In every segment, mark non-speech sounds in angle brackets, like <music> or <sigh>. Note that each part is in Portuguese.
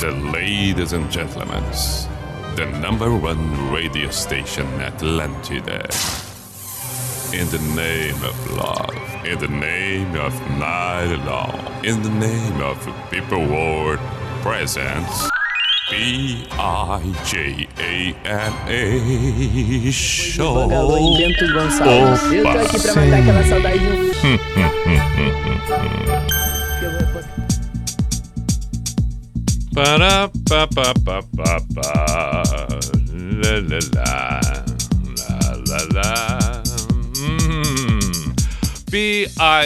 The ladies and gentlemen, the number one radio station Atlantida. In the name of love, in the name of night long, in the name of people world presents B-I-J-A-M-A Show. Bangalô e Bento Gonçalves. Eu tô aqui pra matar aquela saudade de um. Para pa pa pa pa pa la la la la la la Mm. P-I-J-A-M-A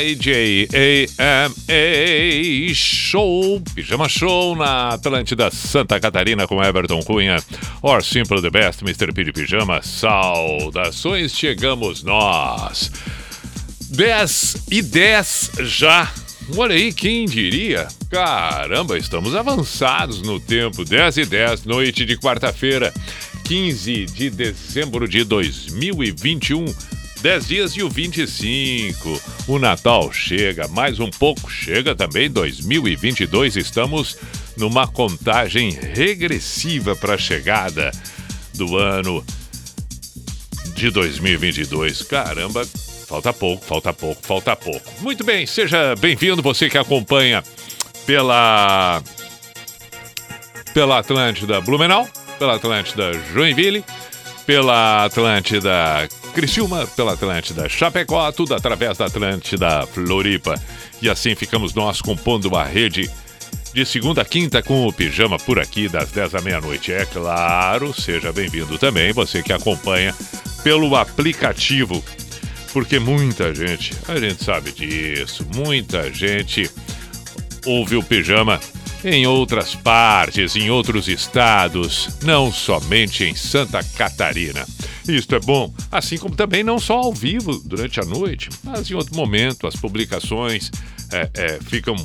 Show, Pijama Show na Atlântida Santa Catarina com Everton Cunha Or Simple the Best, Mr. P de Pijama Saudações, chegamos nós 10 e 10 já. Olha aí, quem diria? Caramba, estamos avançados no tempo. 10 e 10, noite de quarta-feira, 15 de dezembro de 2021. 10 dias e o 25. O Natal chega, mais um pouco chega também 2022. Estamos numa contagem regressiva para a chegada do ano de 2022. Caramba, falta pouco, falta pouco, falta pouco. Muito bem, seja bem-vindo você que acompanha pela pela Atlântida Blumenau, pela Atlântida Joinville, pela Atlântida Criciúma, pela Atlântida Chapecó, tudo através da Atlântida Floripa. E assim ficamos nós compondo a rede de segunda a quinta com o pijama por aqui, das 10 à meia-noite. É claro, seja bem-vindo também, você que acompanha pelo aplicativo, porque muita gente, a gente sabe disso, muita gente ouve o pijama em outras partes, em outros estados, não somente em Santa Catarina. Isto é bom, assim como também não só ao vivo durante a noite, mas em outro momento as publicações é, é, ficam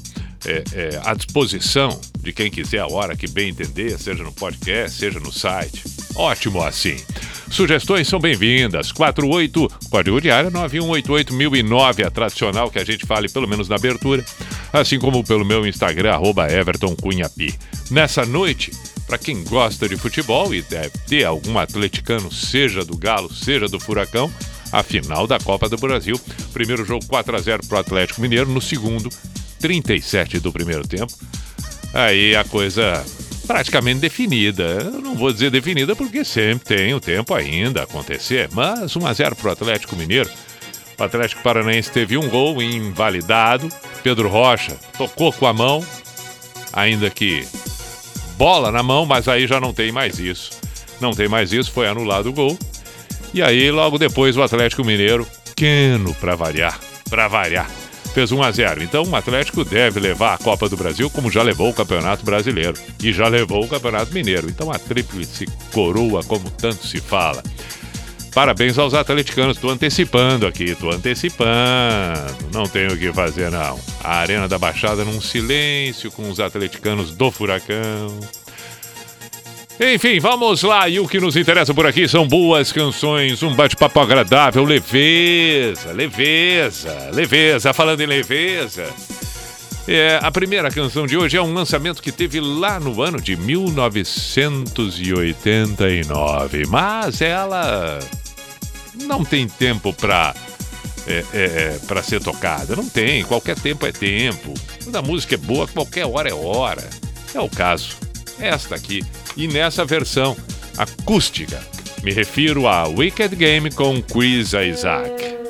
é, é, à disposição de quem quiser a hora que bem entender, seja no podcast, seja no site. Ótimo assim. Sugestões são bem-vindas. 48, código de área 9188009, a tradicional que a gente fale pelo menos na abertura, assim como pelo meu Instagram, arroba Everton Cunhapi. Nessa noite, para quem gosta de futebol e deve ter algum atleticano, seja do Galo, seja do Furacão, a final da Copa do Brasil. Primeiro jogo 4 a 0 para o Atlético Mineiro, no segundo, 37 do primeiro tempo. Aí a coisa praticamente definida. Eu não vou dizer definida porque sempre tem o tempo ainda a acontecer, mas 1 a 0 para o Atlético Mineiro. O Atlético Paranaense teve um gol invalidado. Pedro Rocha tocou com a mão, ainda que bola na mão, mas aí já não tem mais isso. Não tem mais isso, foi anulado o gol. E aí, logo depois, o Atlético Mineiro, pequeno para variar, para variar, fez 1 a 0. Então, o Atlético deve levar a Copa do Brasil, como já levou o Campeonato Brasileiro e já levou o Campeonato Mineiro. Então, a tríplice coroa, como tanto se fala. Parabéns aos atleticanos, tô antecipando aqui, tô antecipando. Não tenho o que fazer, não. A Arena da Baixada num silêncio com os atleticanos do Furacão. Enfim, vamos lá. E o que nos interessa por aqui são boas canções, um bate-papo agradável, leveza, leveza, leveza. Falando em leveza, é, a primeira canção de hoje é um lançamento que teve lá no ano de 1989, mas ela não tem tempo para é, é, para ser tocada. Não tem, qualquer tempo é tempo. Quando a música é boa, qualquer hora é hora. É o caso. Esta aqui. E nessa versão acústica, me refiro a Wicked Game com Chris Isaac.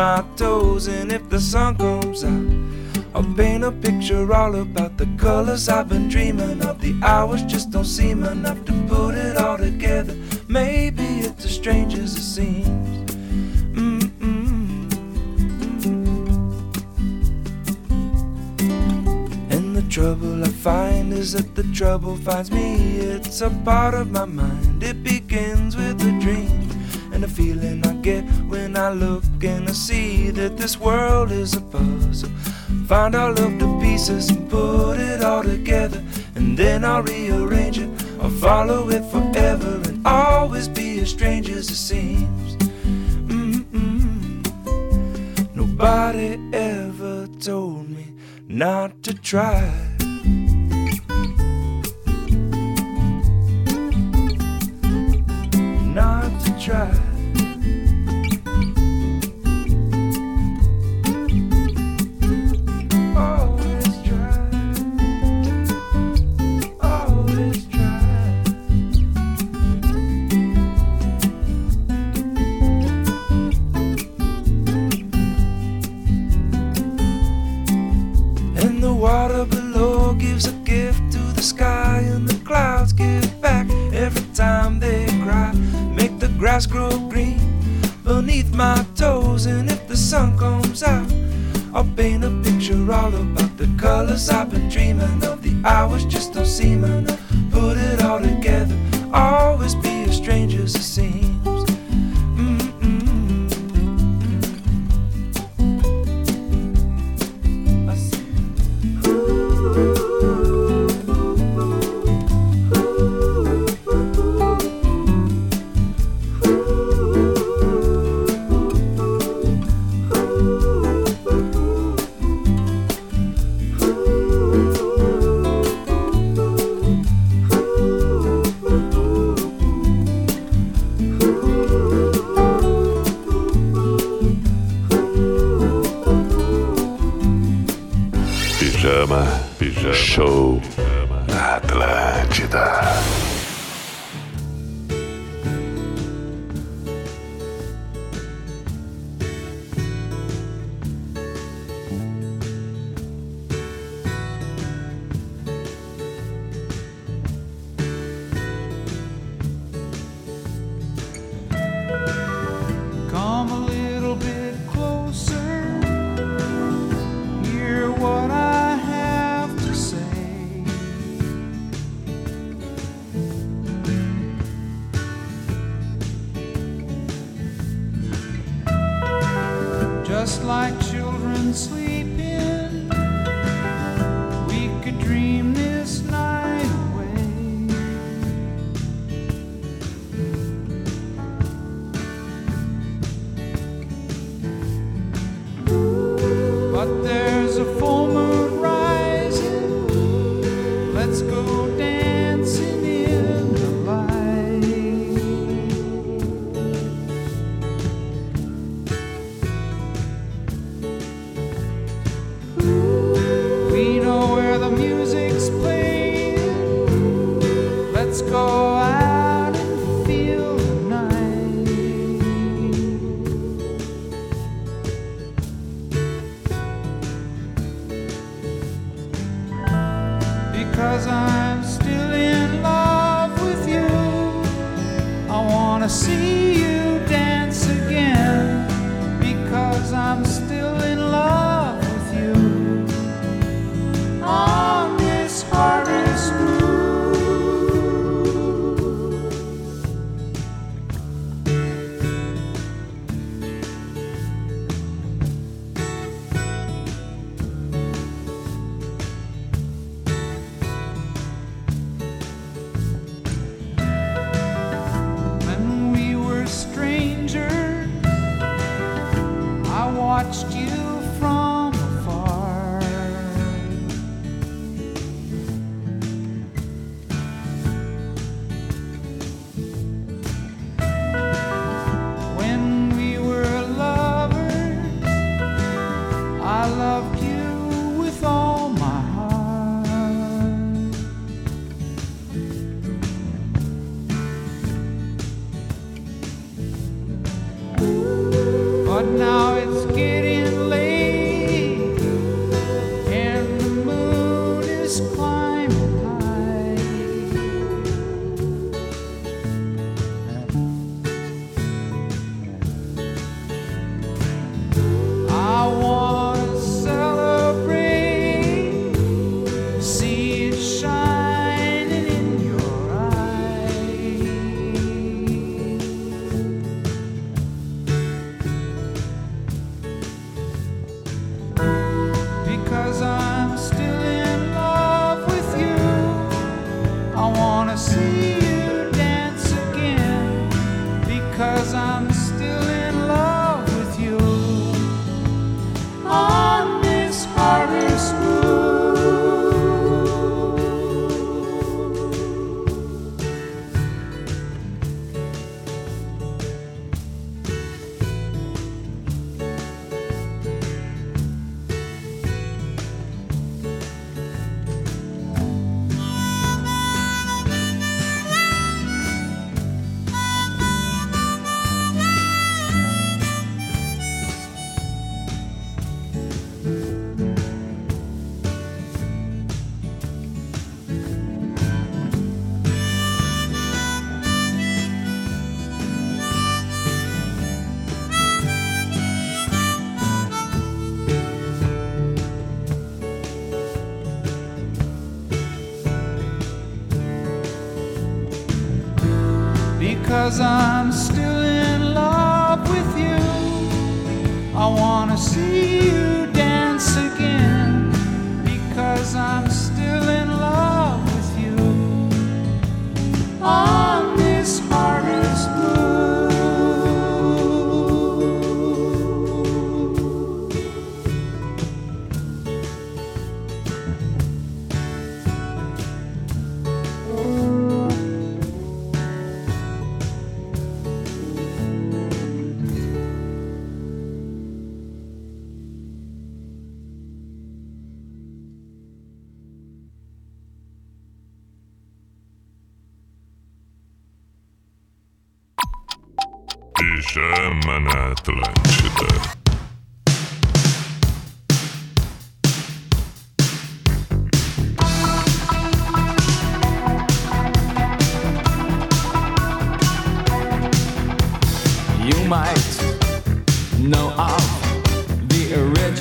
my toes, and if the sun comes out, I'll paint a picture all about the colors I've been dreaming of. The hours just don't seem enough to put it all together. Maybe it's as strange as it seems. Mm-hmm. And the Trouble I find is that the trouble finds me. It's a part strangers, it seems. Mm-mm. Nobody ever told me not to try. Not to try.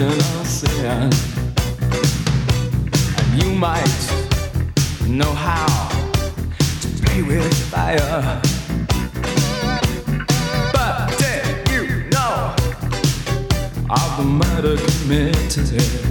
us in. And you might know how to play with fire. But did you know of the murder committed?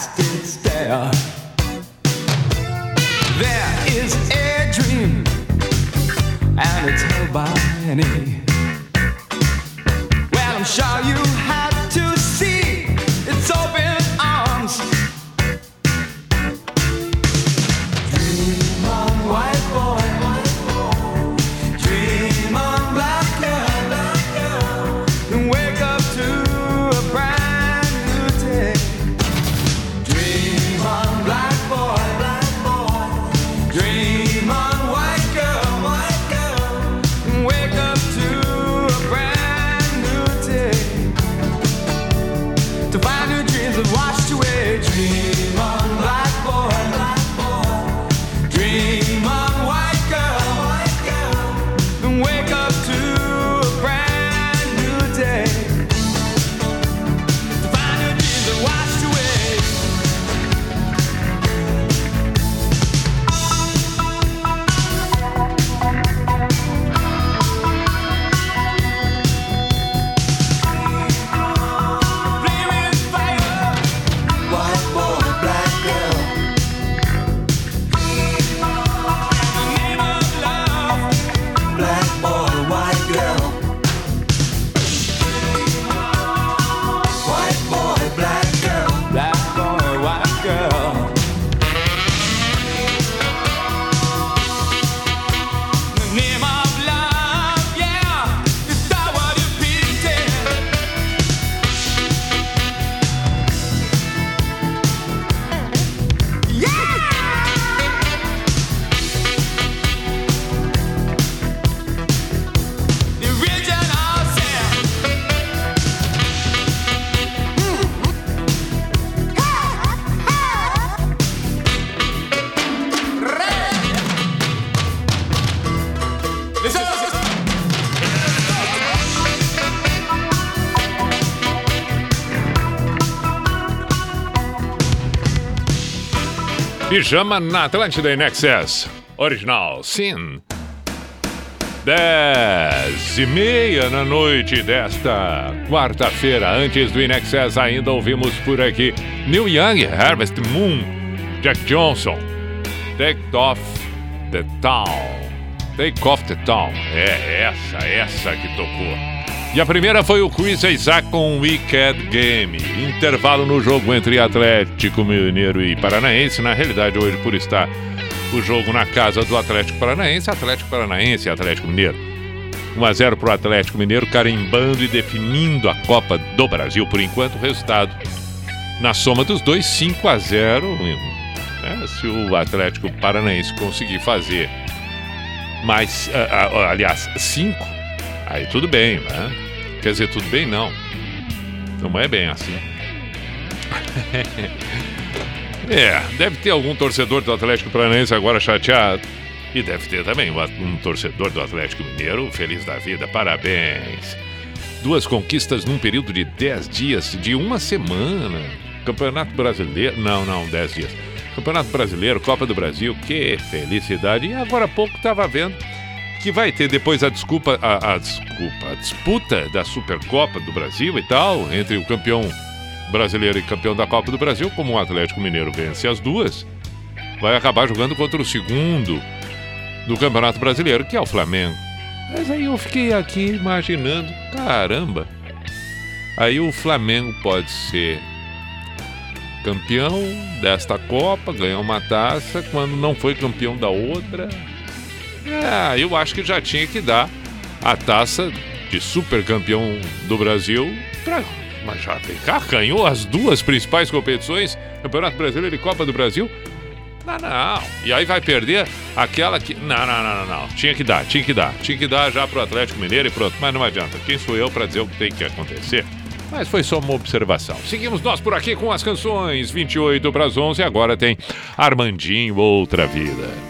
bastards. Pijama na Atlântida Inexcess. Original, sim. Dez e meia na noite desta quarta-feira. Antes do Inexcess, ainda ouvimos por aqui Neil Young, Harvest Moon, Jack Johnson, Take Off the Town. Take Off the Town. É essa, essa que tocou. E a primeira foi o Chris Isaac com Wicked Game. Intervalo no jogo entre Atlético Mineiro e Paranaense. Na realidade, hoje, por estar o jogo na casa do Atlético Paranaense, Atlético Paranaense e Atlético Mineiro. 1 a 0 para o Atlético Mineiro, carimbando e definindo a Copa do Brasil. Por enquanto, o resultado na soma dos dois, 5 a 0 né? Se o Atlético Paranaense conseguir fazer mais, ah, ah, aliás, 5 aí tudo bem, né? Quer dizer, tudo bem não. Não é bem assim. <laughs> é, deve ter algum torcedor do Atlético Paranaense agora chateado. E deve ter também um torcedor do Atlético Mineiro feliz da vida. Parabéns. Duas conquistas num período de 10 dias, de uma semana. Campeonato Brasileiro. Não, não, 10 dias. Campeonato Brasileiro, Copa do Brasil, que felicidade. E agora há pouco estava vendo que vai ter depois a desculpa, a, a, desculpa, a disputa da Supercopa do Brasil e tal, entre o campeão brasileiro e campeão da Copa do Brasil, como o Atlético Mineiro vence as duas, vai acabar jogando contra o segundo do Campeonato Brasileiro, que é o Flamengo. Mas aí eu fiquei aqui imaginando, caramba, aí o Flamengo pode ser campeão desta Copa, ganhar uma taça, quando não foi campeão da outra. É, eu acho que já tinha que dar a taça de super campeão do Brasil para. Mas já cá, ganhou as duas principais competições, Campeonato Brasileiro e Copa do Brasil. Não, não. E aí vai perder aquela que. Não, não, não, não, não. Tinha que dar, tinha que dar. Tinha que dar já pro Atlético Mineiro e pronto. Mas não adianta. Quem sou eu para dizer o que tem que acontecer? Mas foi só uma observação. Seguimos nós por aqui com as canções 28 para as 11 agora tem Armandinho Outra Vida.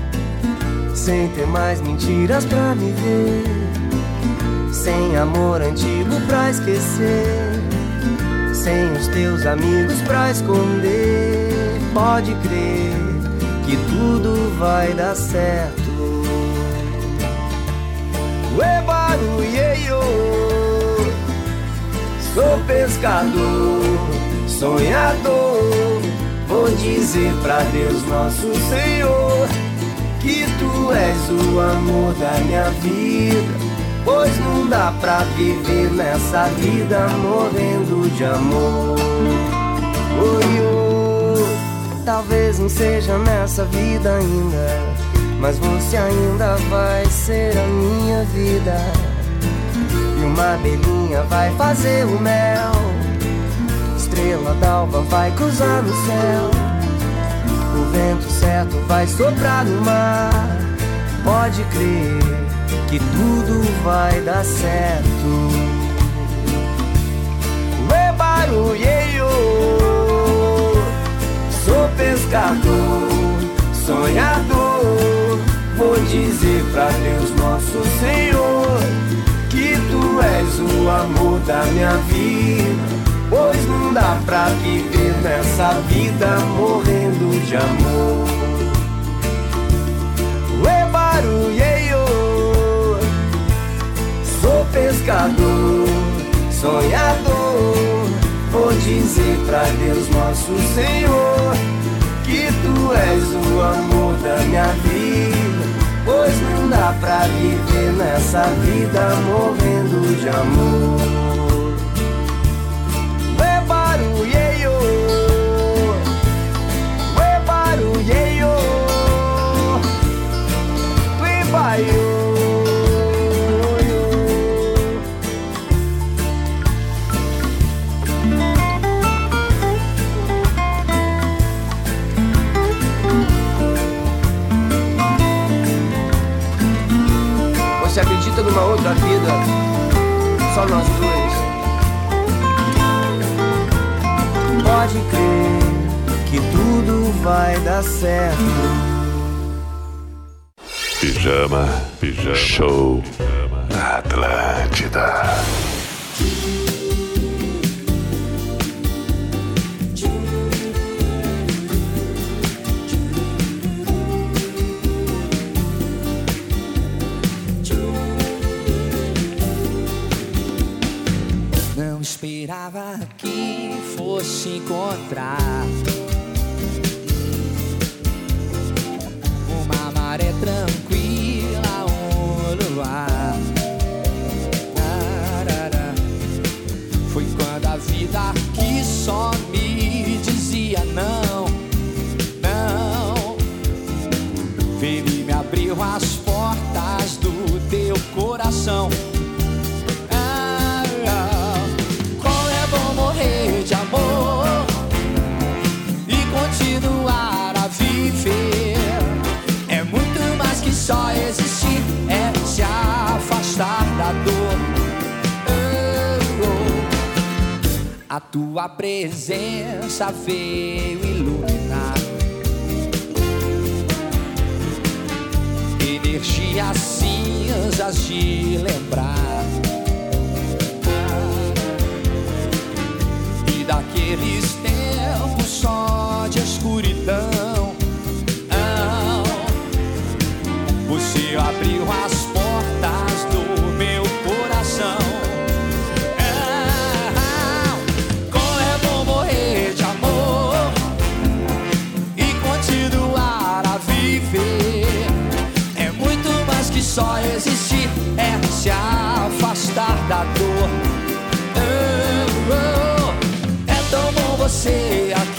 Sem ter mais mentiras pra me ver, sem amor antigo pra esquecer, sem os teus amigos pra esconder. Pode crer que tudo vai dar certo. Ué, barulheio. Sou pescador, sonhador. Vou dizer pra Deus, nosso Senhor, que tu és o amor da minha vida. Pois não dá pra viver nessa vida morrendo de amor. Oi, oh, talvez não seja nessa vida ainda, mas você ainda vai ser a minha vida. E uma abelhinha vai fazer o mel. Estrela d'alva vai cruzar no céu. O vento certo vai soprar no mar. Pode crer que tudo vai dar certo. Ué, barulheio, sou pescador, sonhador. Vou dizer pra Deus, nosso Senhor, que tu és o amor da minha vida. Pois não dá pra viver nessa vida morrendo de amor. Ué, barulheio, sou pescador, sonhador. Vou dizer pra Deus, nosso Senhor, que tu és o amor da minha vida. Pois não dá pra viver nessa vida morrendo de amor. Você acredita numa outra vida? Só nós dois. Pode crer que tudo vai dar certo. Pijama, Pijama Show Pijama. Atlântida. Não esperava que fosse encontrar. Abriu as portas do teu coração. Ah, ah. Como é bom morrer de amor e continuar a viver. É muito mais que só existir, é se afastar da dor. Oh, oh. A tua presença veio iluminar. Energias cinzas de lembrar. E daqueles tempos só de escuridão. Você abriu as só existir, é se afastar da dor. Oh, oh, É tão bom você aqui,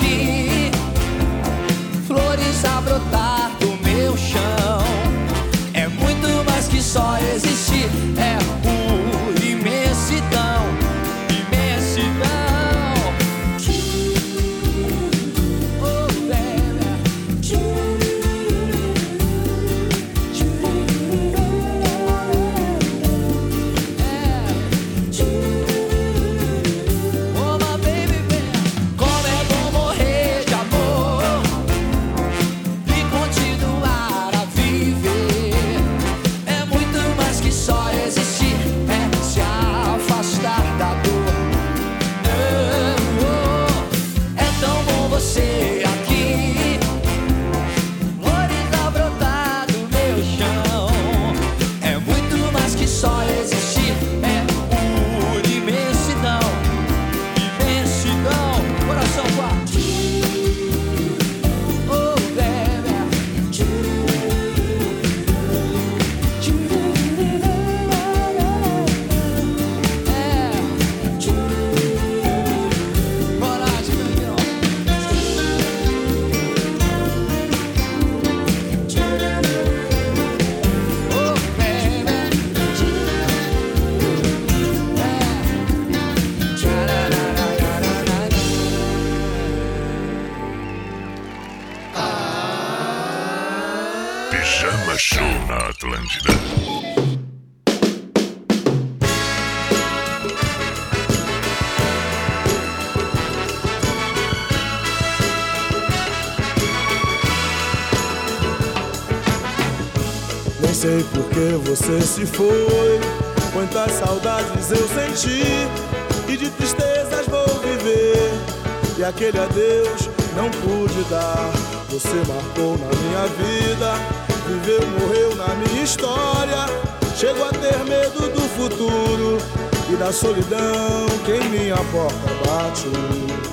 você se foi. Quantas saudades eu senti e de tristezas vou viver. E aquele adeus não pude dar. Você marcou na minha vida, viveu, morreu na minha história. Chego a ter medo do futuro e da solidão que em minha porta bate.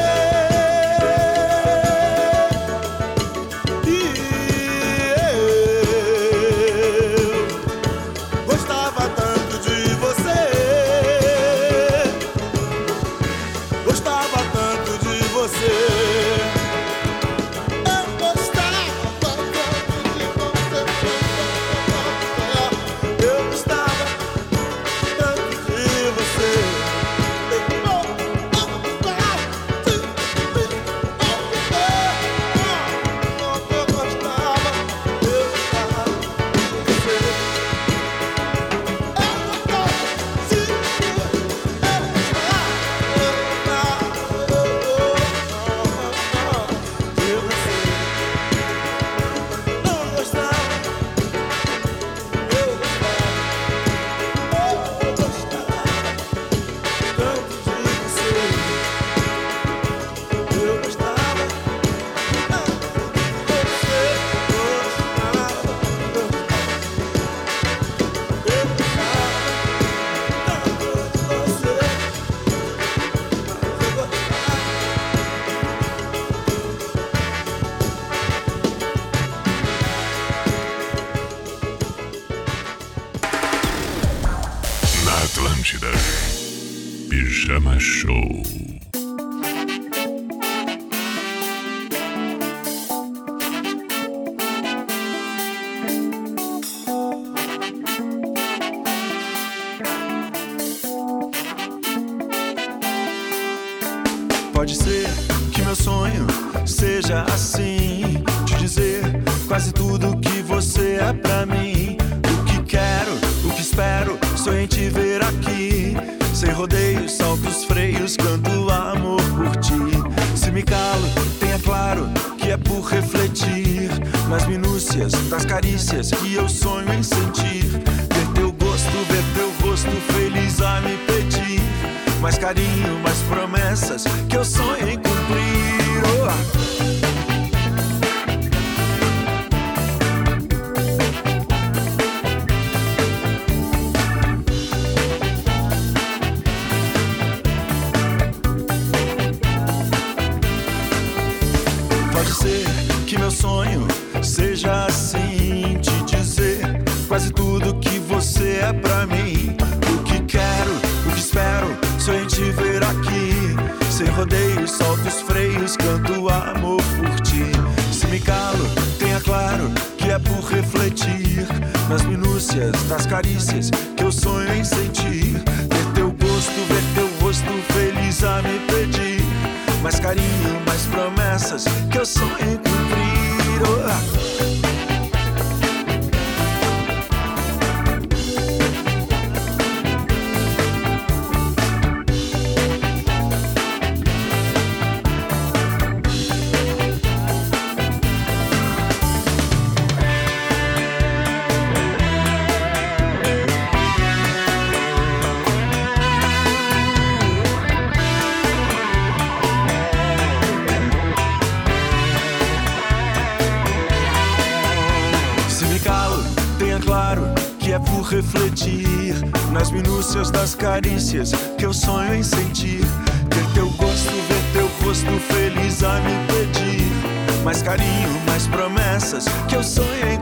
Sem rodeios, solto os freios, canto amor por ti. Se me calo, tenha claro que é por refletir nas minúcias das carícias que eu sonho em sentir. Ver teu gosto, ver teu rosto feliz a me pedir. Mais carinho, mais promessas que eu sonho em cumprir. Oh. Das carícias que eu sonho em sentir. Ter teu gosto, ver teu rosto feliz a me pedir. Mais carinho, mais promessas que eu sonho em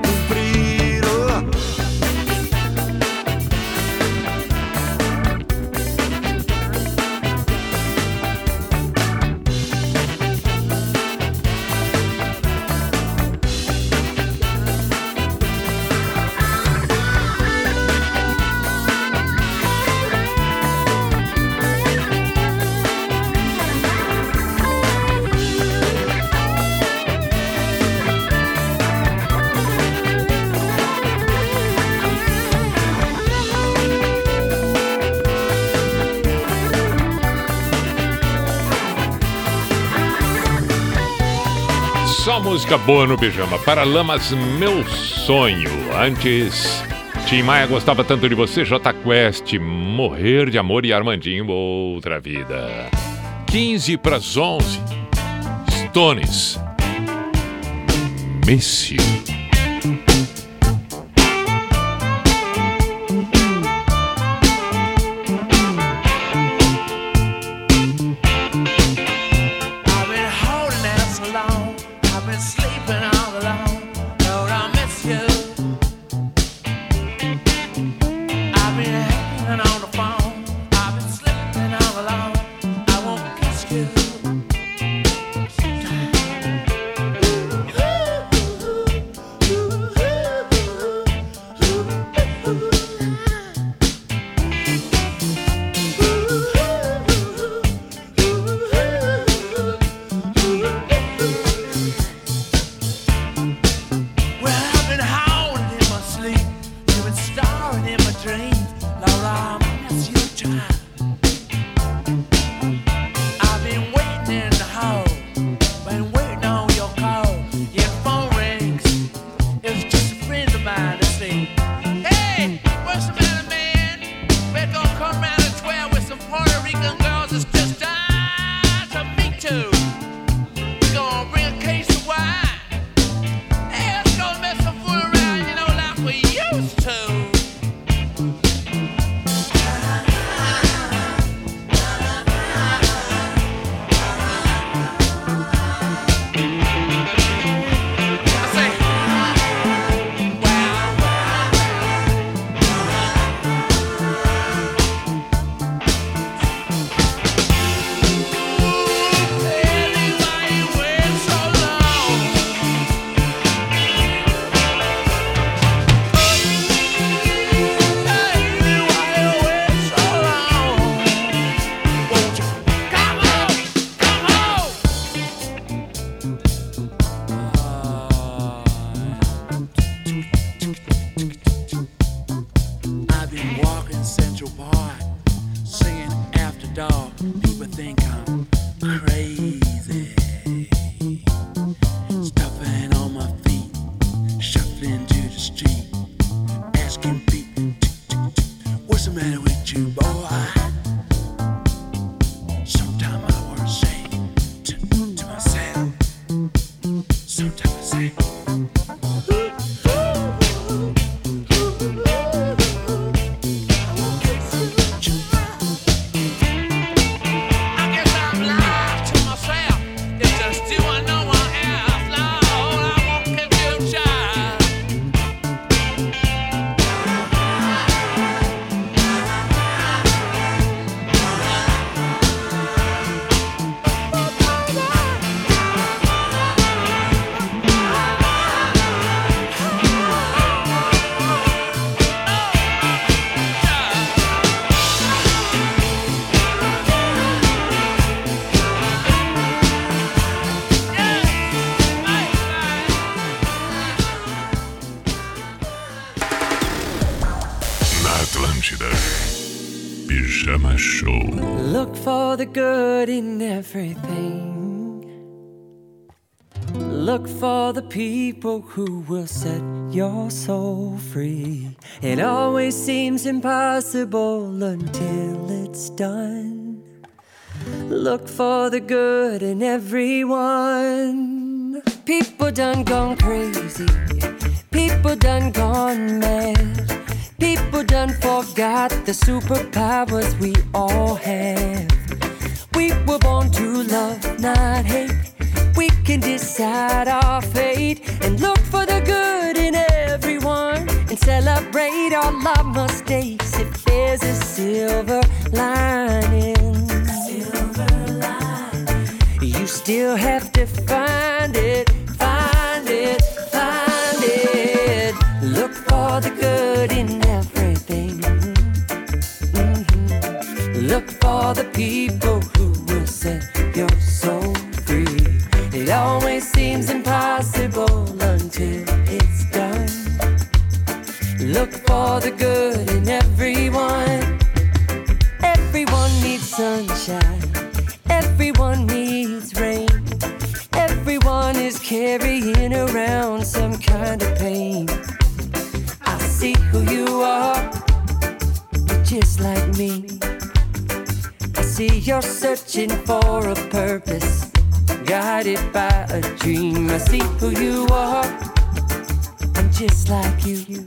música boa no pijama. Paralamas, meu sonho. Antes, Tim Maia gostava tanto de você. J Quest, morrer de amor e Armandinho, outra vida. 15 para as 11. Stones. Miss people who will set your soul free. It always seems impossible until it's done. Look for the good in everyone. People done gone crazy. People done gone mad. People done forgot the superpowers we all have. We were born to love, not hate. We can decide our fate and look for the good in everyone and celebrate all our mistakes if there's a silver lining. Silver lining. You still have to find it, find it, find it. Look for the good in everything. Mhm. Look for the people who will set your soul. It always seems impossible until it's done. Look for the good in everyone. Everyone needs sunshine. Everyone needs rain. Everyone is carrying around some kind of pain. I see who you are, you're just like me. I see you're searching for a purpose guided by a dream. I see who you are. I'm just like you.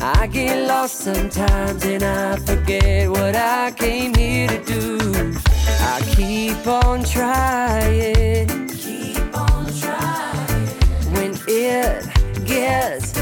I get lost sometimes and I forget what I came here to do. I keep on trying. Keep on trying. When it gets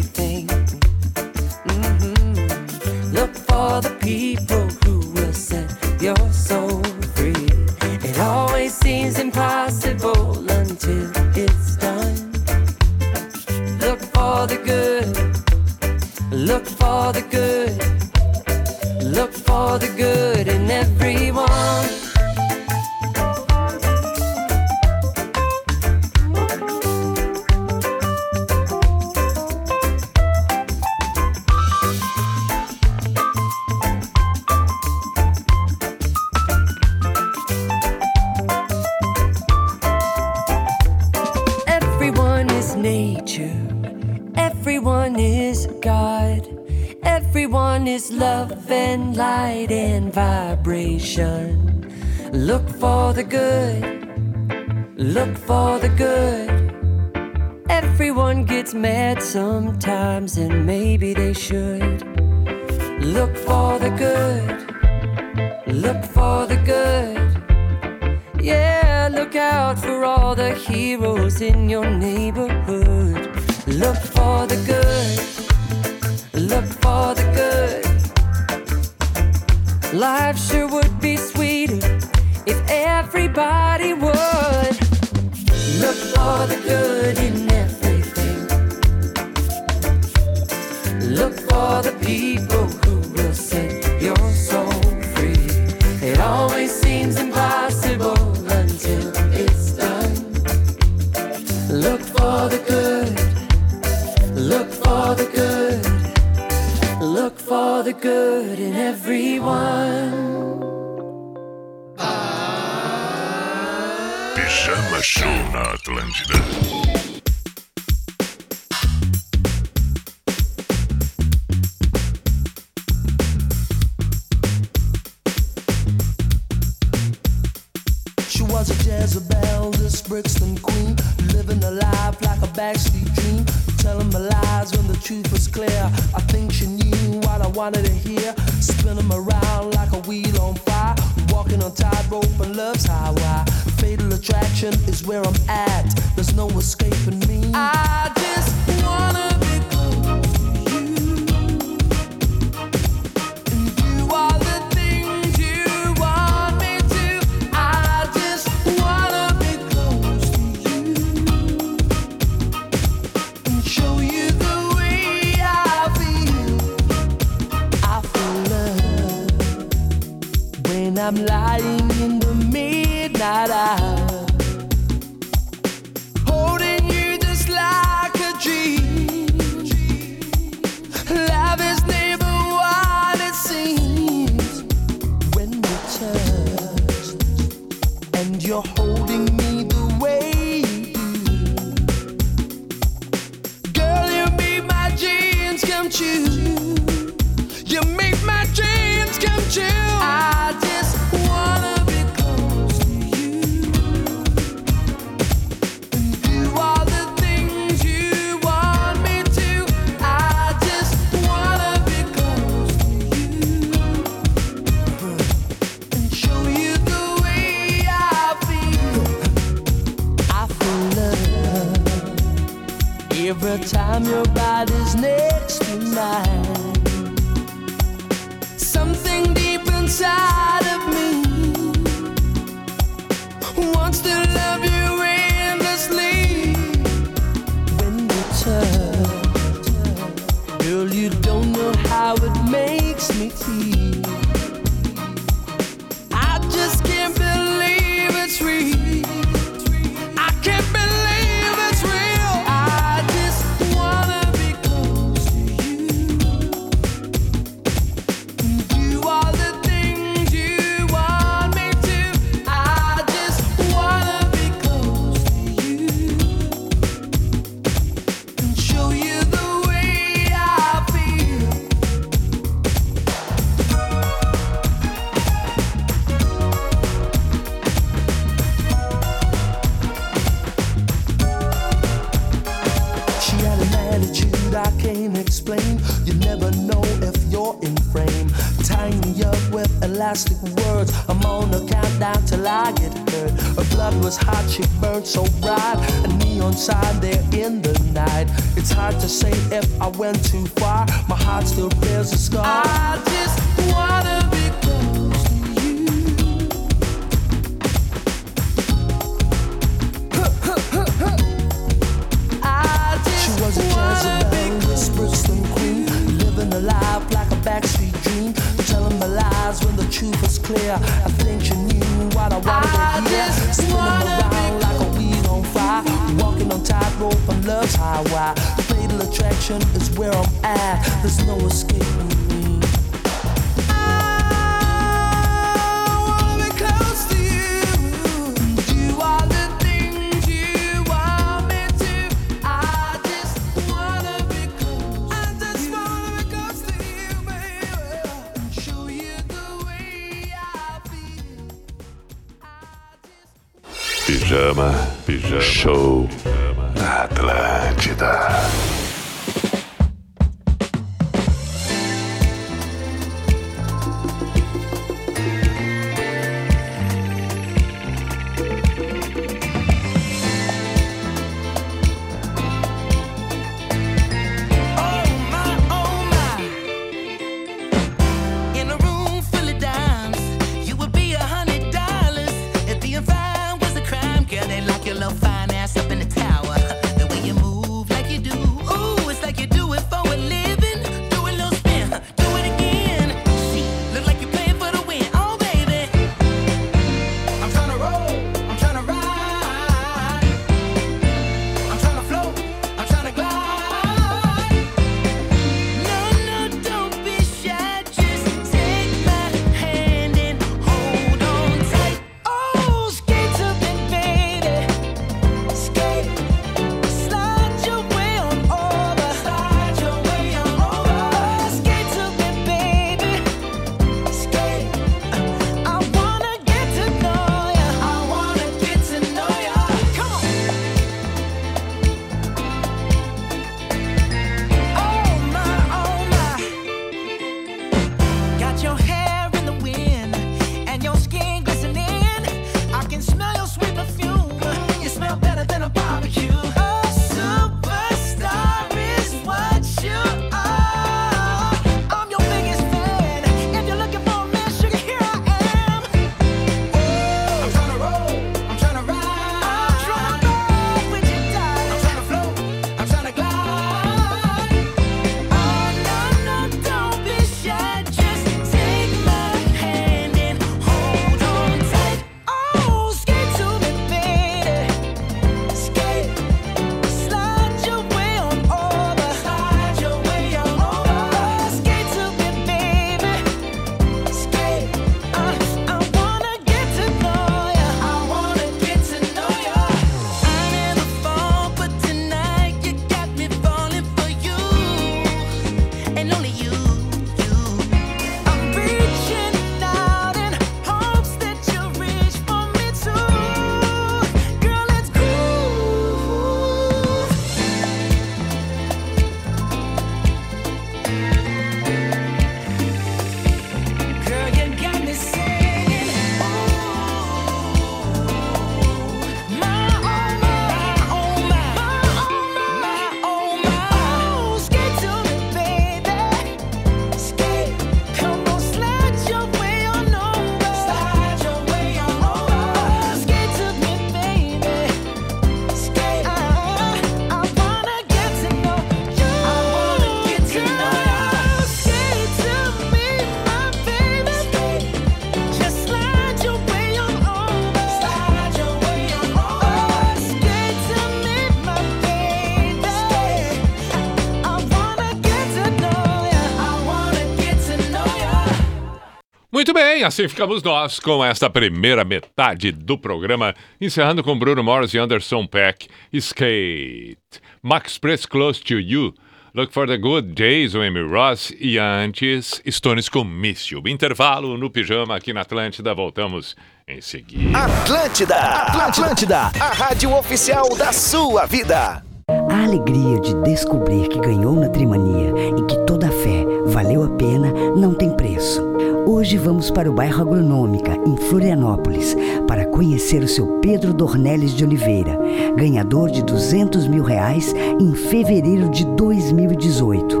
bem, assim ficamos nós com esta primeira metade do programa, encerrando com Bruno Morris e Anderson Peck, Skate, Max Press Close to You, Look for the Good Days, o Amy Ross, e antes, Stones com Mício. Intervalo no pijama aqui na Atlântida, voltamos em seguida. Atlântida, Atlântida, a rádio oficial da sua vida. A alegria de descobrir que ganhou na Trimania e que toda a fé valeu a pena não tem preço. Hoje vamos para o bairro Agronômica, em Florianópolis, para conhecer o seu Pedro Dornelles de Oliveira, ganhador de 200 mil reais em fevereiro de 2018.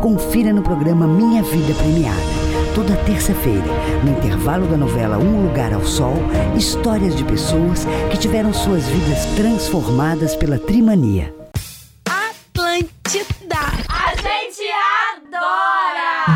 Confira no programa Minha Vida Premiada. Toda terça-feira, no intervalo da novela Um Lugar ao Sol, histórias de pessoas que tiveram suas vidas transformadas pela trimania.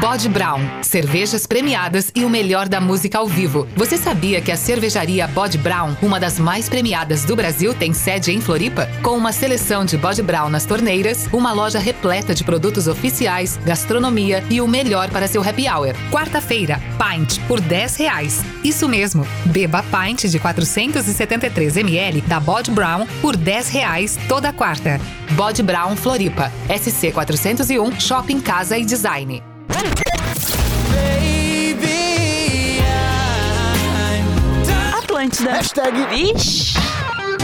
Bode Brown, cervejas premiadas e o melhor da música ao vivo. Você sabia que a cervejaria Bode Brown, uma das mais premiadas do Brasil, tem sede em Floripa? Com uma seleção de Bode Brown nas torneiras, uma loja repleta de produtos oficiais, gastronomia e o melhor para seu happy hour. Quarta-feira, Pint por 10 reais. Isso mesmo, beba Pint de 473 ml da Bode Brown por 10 reais toda quarta. Bode Brown Floripa, SC 401, Shopping Casa e Design. Atlântida. Hashtag Vixe.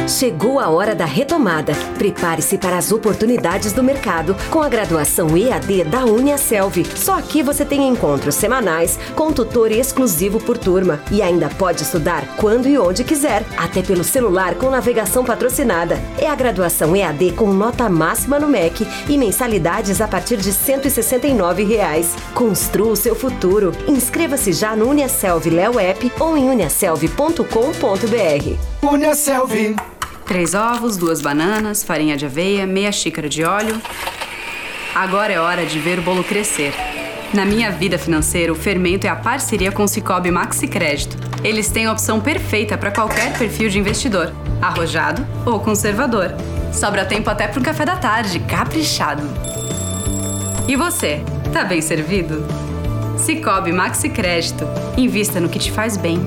Chegou a hora da retomada. Prepare-se para as oportunidades do mercado com a graduação EAD da Uniaselv. Só aqui você tem encontros semanais com tutor exclusivo por turma e ainda pode estudar quando e onde quiser, até pelo celular com navegação patrocinada. É a graduação EAD com nota máxima no MEC e mensalidades a partir de 169 reais. Construa o seu futuro. Inscreva-se já no Uniaselv Léo App ou em uniaselv.com.br. Uniaselv. Três ovos, duas bananas, farinha de aveia, meia xícara de óleo. Agora é hora de ver o bolo crescer. Na minha vida financeira, o fermento é a parceria com o Cicobi Maxi Crédito. Eles têm a opção perfeita para qualquer perfil de investidor, arrojado ou conservador. Sobra tempo até para o café da tarde, caprichado. E você, tá bem servido? Cicobi Maxi Crédito. Invista no que te faz bem.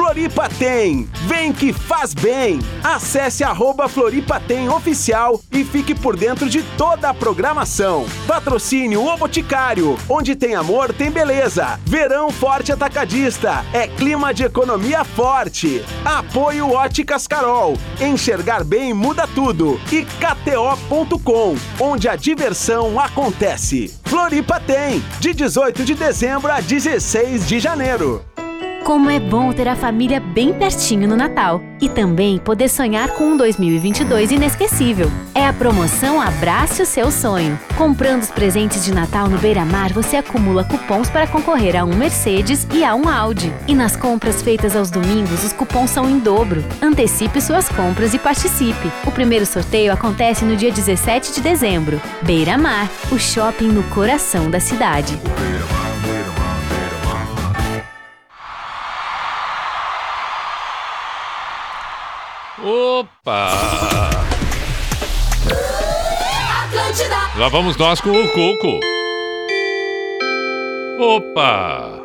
Floripa tem! Vem que faz bem! Acesse arroba Floripa tem oficial e fique por dentro de toda a programação. Patrocínio O Boticário, onde tem amor, tem beleza. Verão Forte Atacadista, é clima de economia forte. Apoio Óticas Carol, enxergar bem muda tudo. E KTO.com, onde a diversão acontece. Floripa tem, de 18 de dezembro a 16 de janeiro. Como é bom ter a família bem pertinho no Natal e também poder sonhar com um 2022 inesquecível. É a promoção Abrace o seu sonho. Comprando os presentes de Natal no Beira Mar, você acumula cupons para concorrer a um Mercedes e a um Audi. E nas compras feitas aos domingos, os cupons são em dobro. Antecipe suas compras e participe. O primeiro sorteio acontece no dia 17 de dezembro. Beira Mar, o shopping no coração da cidade. Opa! Atlântida. Lá vamos nós com o Cuco. Opa!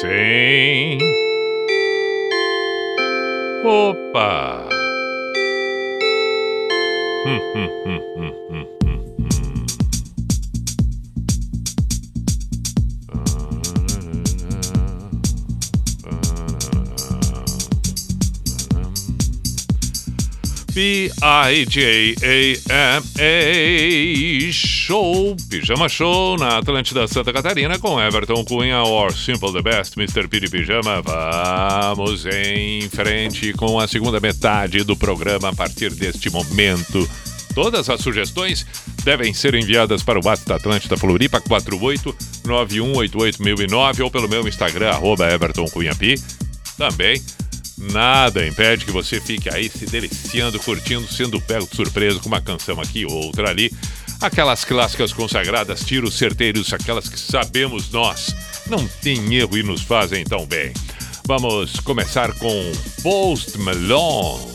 Sim. Opa! Hum, hum, hum, hum, hum, hum, hum. P-I-J-A-M-A Show, Pijama Show na Atlântida Santa Catarina com Everton Cunha, or Simple the Best, Mr. P de Pijama. Vamos em frente com a segunda metade do programa a partir deste momento. Todas as sugestões devem ser enviadas para o WhatsApp da Atlântida Floripa 489188009 ou pelo meu Instagram, arroba Everton Pi. Também Nada impede que você fique aí se deliciando, curtindo, sendo pego de surpresa com uma canção aqui ou outra ali. Aquelas clássicas consagradas, tiros certeiros, aquelas que sabemos nós. Não tem erro e nos fazem tão bem. Vamos começar com Post Malone.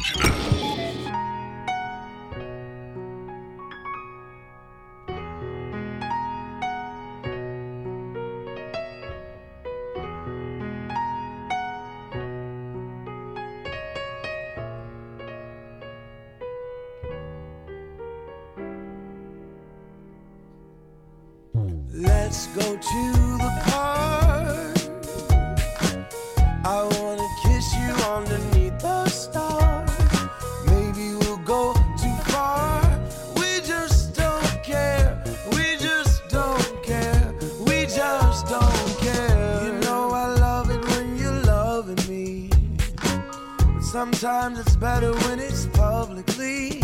Angela. Let's go to the car. Sometimes it's better when it's publicly.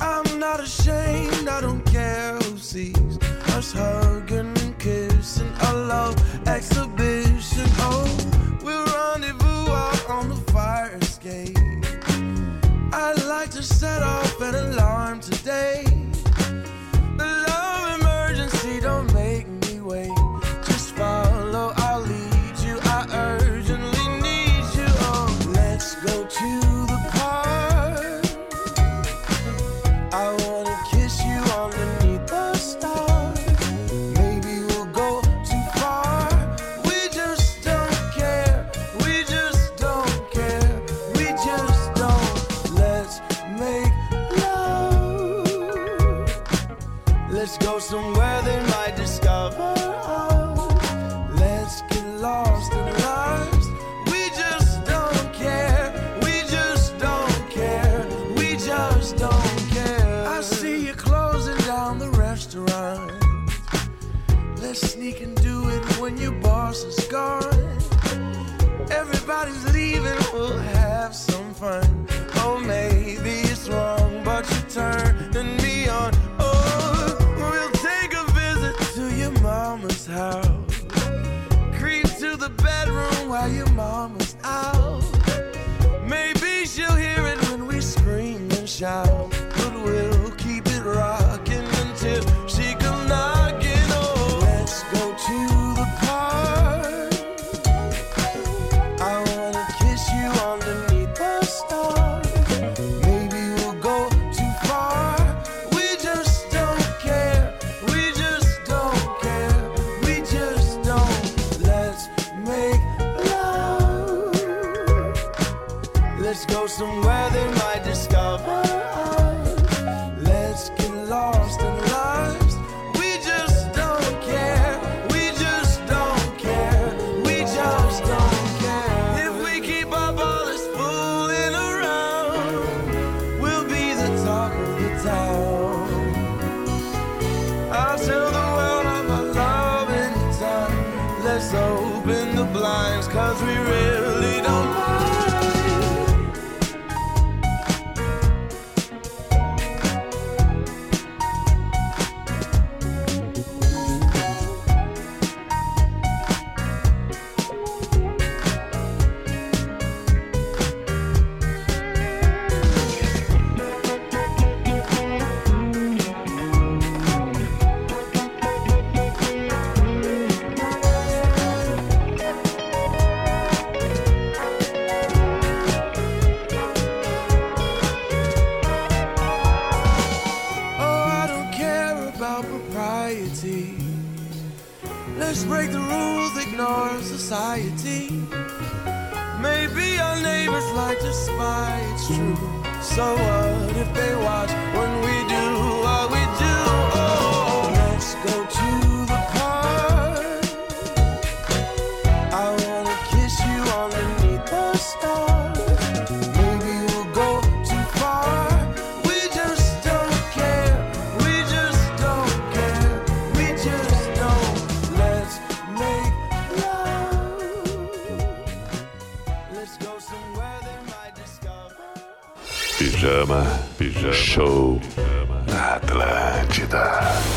I'm not ashamed, I don't care who sees us hugging and kissing. I love exhibition. Let's break the rules, ignore society. Maybe our neighbors like to spy, it's true. So what if they watch when we Show na Atlântida.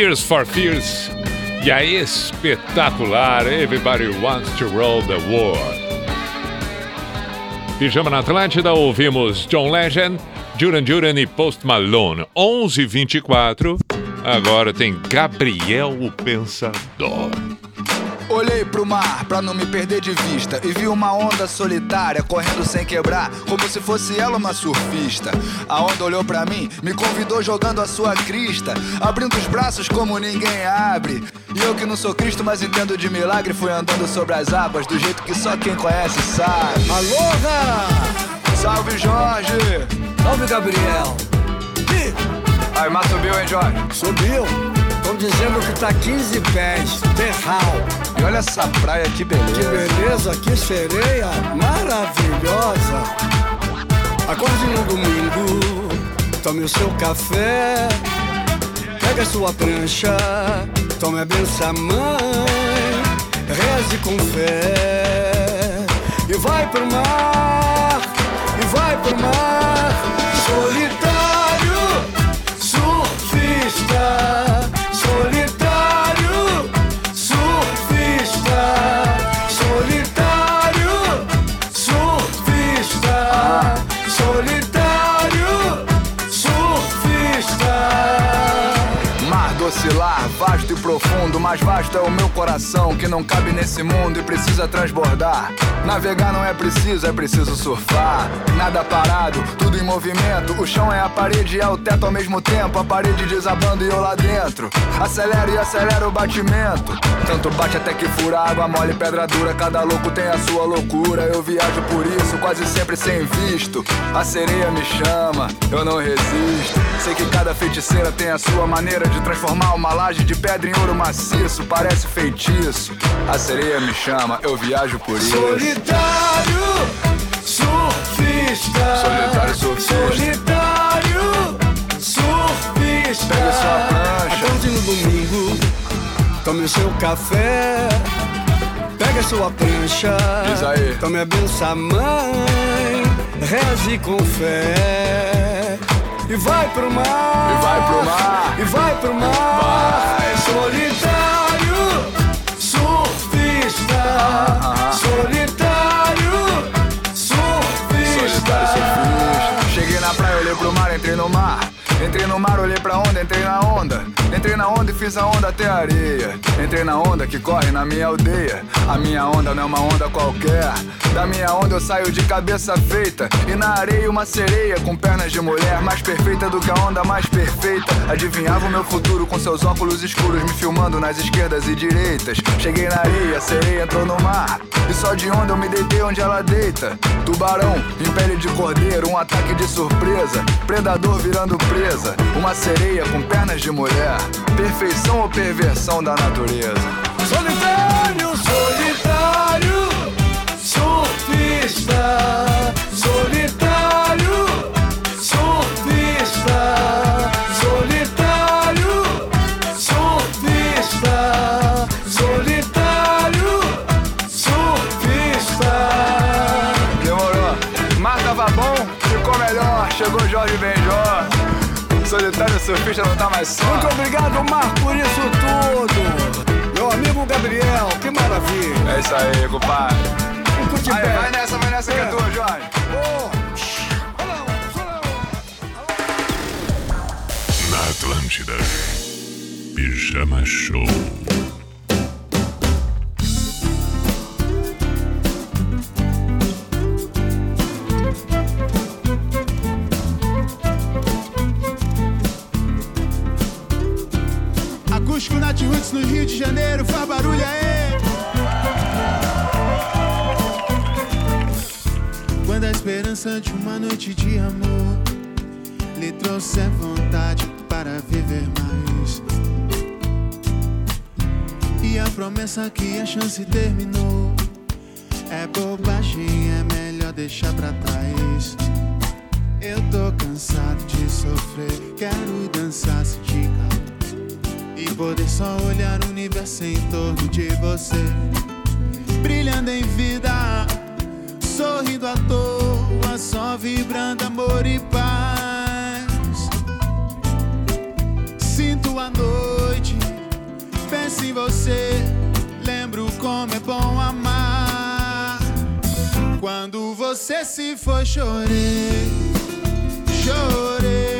Tears for Fears e a espetacular Everybody Wants to Roll the World. Pijama na Atlântida, ouvimos John Legend, Duran Duran e Post Malone. 11:24. Agora tem Gabriel o Pensador. Olhei pro mar pra não me perder de vista e vi uma onda solitária correndo sem quebrar, como se fosse ela uma surfista. A onda olhou pra mim, me convidou jogando a sua crista, abrindo os braços como ninguém abre. E eu que não sou Cristo, mas entendo de milagre, fui andando sobre as águas do jeito que só quem conhece sabe. Aloha! Salve Jorge! Salve Gabriel! Aí, mas subiu, hein, Jorge? Subiu! Estão dizendo que tá 15 pés, terral. E olha essa praia, que beleza. Que beleza, que sereia maravilhosa. Acorde no domingo, tome o seu café, pega a sua prancha, tome a benção, mãe, reze com fé e vai pro mar, e vai pro mar, solitário, surfista. Mais vasto é o meu coração que não cabe nesse mundo e precisa transbordar. Navegar não é preciso, é preciso surfar. Nada parado, tudo em movimento. O chão é a parede e é o teto ao mesmo tempo. A parede desabando e eu lá dentro. Acelera e acelera o batimento. Tanto bate até que fura água mole, pedra dura. Cada louco tem a sua loucura. Eu viajo por isso, quase sempre sem visto. A sereia me chama, eu não resisto. Sei que cada feiticeira tem a sua maneira de transformar uma laje de pedra em ouro maciço. Parece feitiço. A sereia me chama, eu viajo por isso. Solitário, surfista. Solitário surfista. Solitário, surfista. Pega sua prancha. Acorde no domingo, tome o seu café. Pega sua prancha. Diz aí. Tome a benção, mãe. Reze com fé. E vai pro mar. E vai pro mar. E vai pro mar. Vai. Entrei no mar, olhei pra onda, entrei na onda. Entrei na onda e fiz a onda até a areia. Entrei na onda que corre na minha aldeia. A minha onda não é uma onda qualquer. Da minha onda eu saio de cabeça feita. E na areia uma sereia com pernas de mulher. Mais perfeita do que a onda mais perfeita. Adivinhava o meu futuro com seus óculos escuros. Me filmando nas esquerdas e direitas. Cheguei na areia, a sereia entrou no mar. E só de onda eu me deitei onde ela deita. Tubarão em pele de cordeiro, um ataque de surpresa. Predador virando presa. Uma sereia com pernas de mulher. Perfeição ou perversão da natureza? Solitário, Solitário surfista não tá mais só. Muito obrigado, Mar, por isso tudo. Meu amigo Gabriel, que maravilha. É isso aí, compadre. Aí, vai nessa, vai nessa que é tua, Jorge. Na Atlântida. Pijama Show. Acústico Nat Roots no Rio de Janeiro, faz barulho aí. Quando a esperança de uma noite de amor lhe trouxe vontade para viver mais. E a promessa que a chance terminou é bobagem, é melhor deixar pra trás. Eu tô cansado de sofrer, quero dançar se de calor e poder só olhar o universo em torno de você, brilhando em vida, sorrindo à toa, só vibrando amor e paz. Sinto a noite Penso em você, lembro como é bom amar. Quando você se foi, chorei, chorei.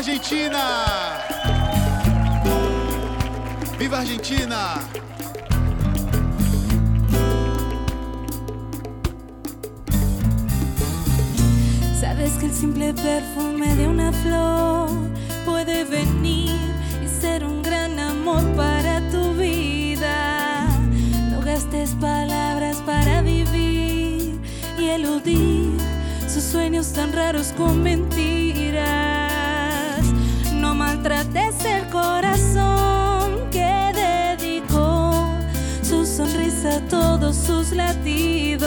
Argentina. Viva Argentina! Sabes que el simple perfume de una flor puede venir y ser un gran amor para tu vida. No gastes palabras para vivir y eludir sus sueños tan raros con mentiras. El corazón que dedicó su sonrisa a todos sus latidos.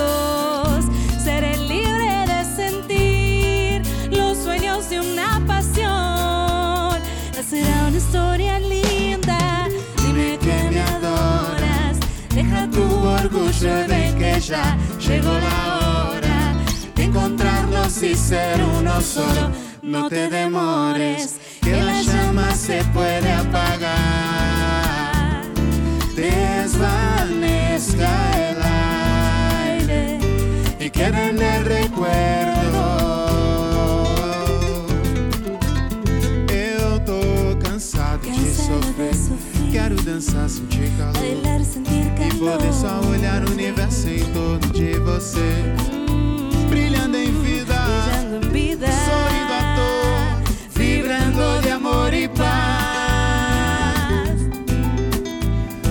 Seré libre de sentir los sueños de una pasión. Será una historia linda. Dime que me adoras. Deja tu orgullo de que ya llegó la hora de encontrarnos y ser uno solo. No te demores, se puede apagar. Desvanezca el aire y queda en el recuerdo. Eu tô cansado de sofrer. Quero dançar, sentir calor. Bailar, sentir E poder só olhar o universo em torno de você. Vibrando de amor e paz.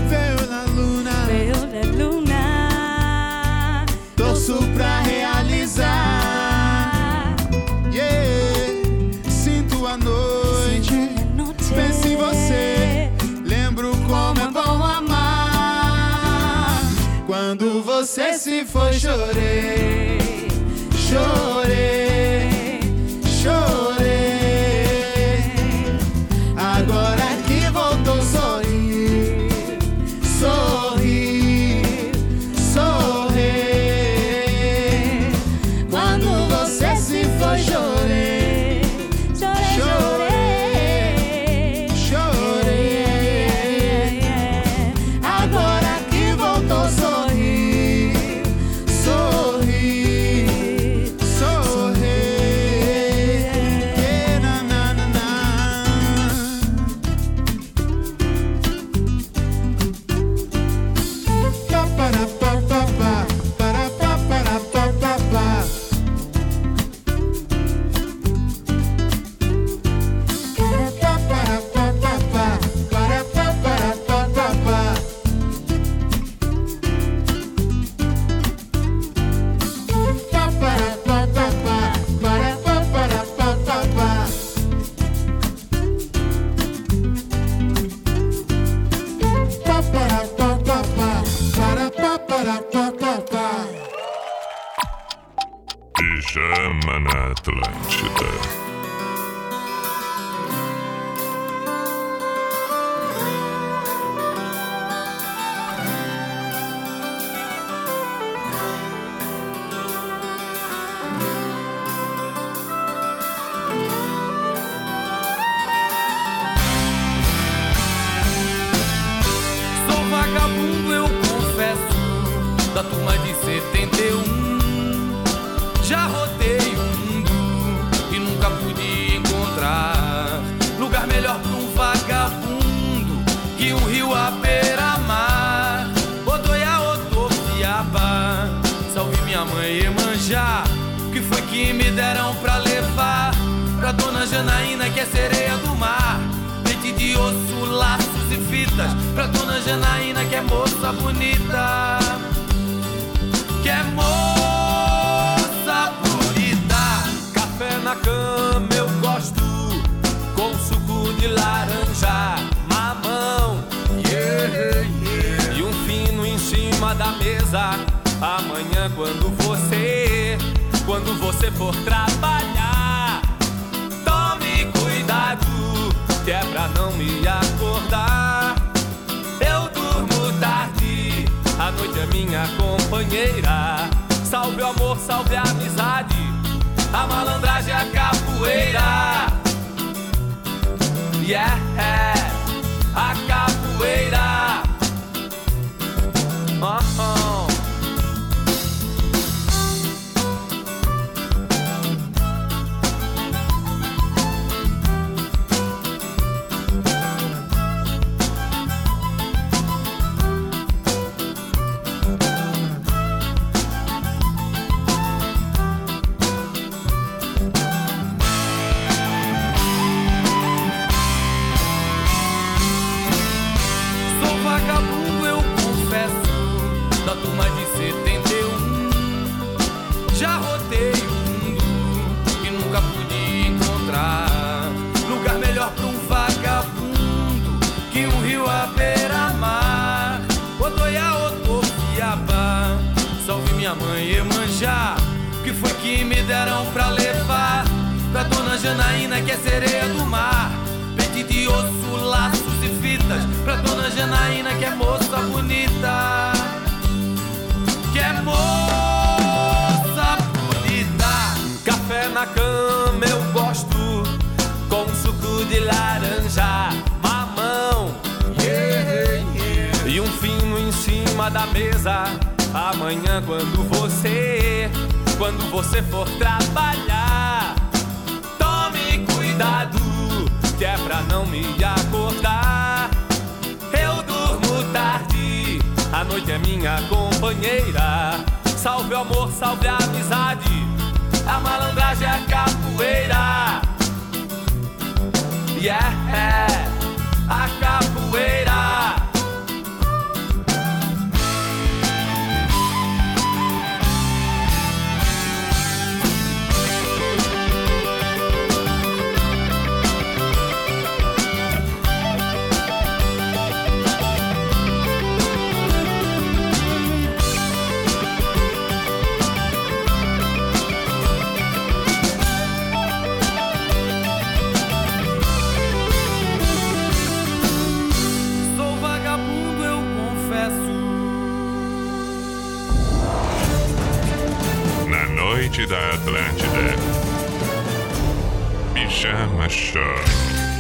Veo la luna, veo la luna. Torço pra realizar. Yeah, sinto a noite, penso em você. Lembro como é bom amar. Quando você se foi, chorei, chorei, Já rodei o mundo e nunca pude encontrar lugar melhor pra um vagabundo que um rio à beira-mar. Odoia, Odopiaba, salve minha mãe Emanjá, que foi que me deram pra levar pra dona Janaína, que é sereia do mar. Leite de osso, laços e fitas pra dona Janaína, que é moça bonita. Que é moça Amanhã, quando você, quando você for trabalhar, tome cuidado, que é pra não me acordar. Eu durmo tarde, a noite é minha companheira. Salve o amor, salve a amizade, a malandragem, é a capoeira. Yeah, a capoeira. Oh. Amanhã quando você Quando você for trabalhar Tome cuidado que é pra não me acordar. Eu durmo tarde, a noite é minha companheira. Salve o amor, salve a amizade, a malandragem é a capoeira. Yeah, a capoeira. Pijama Show.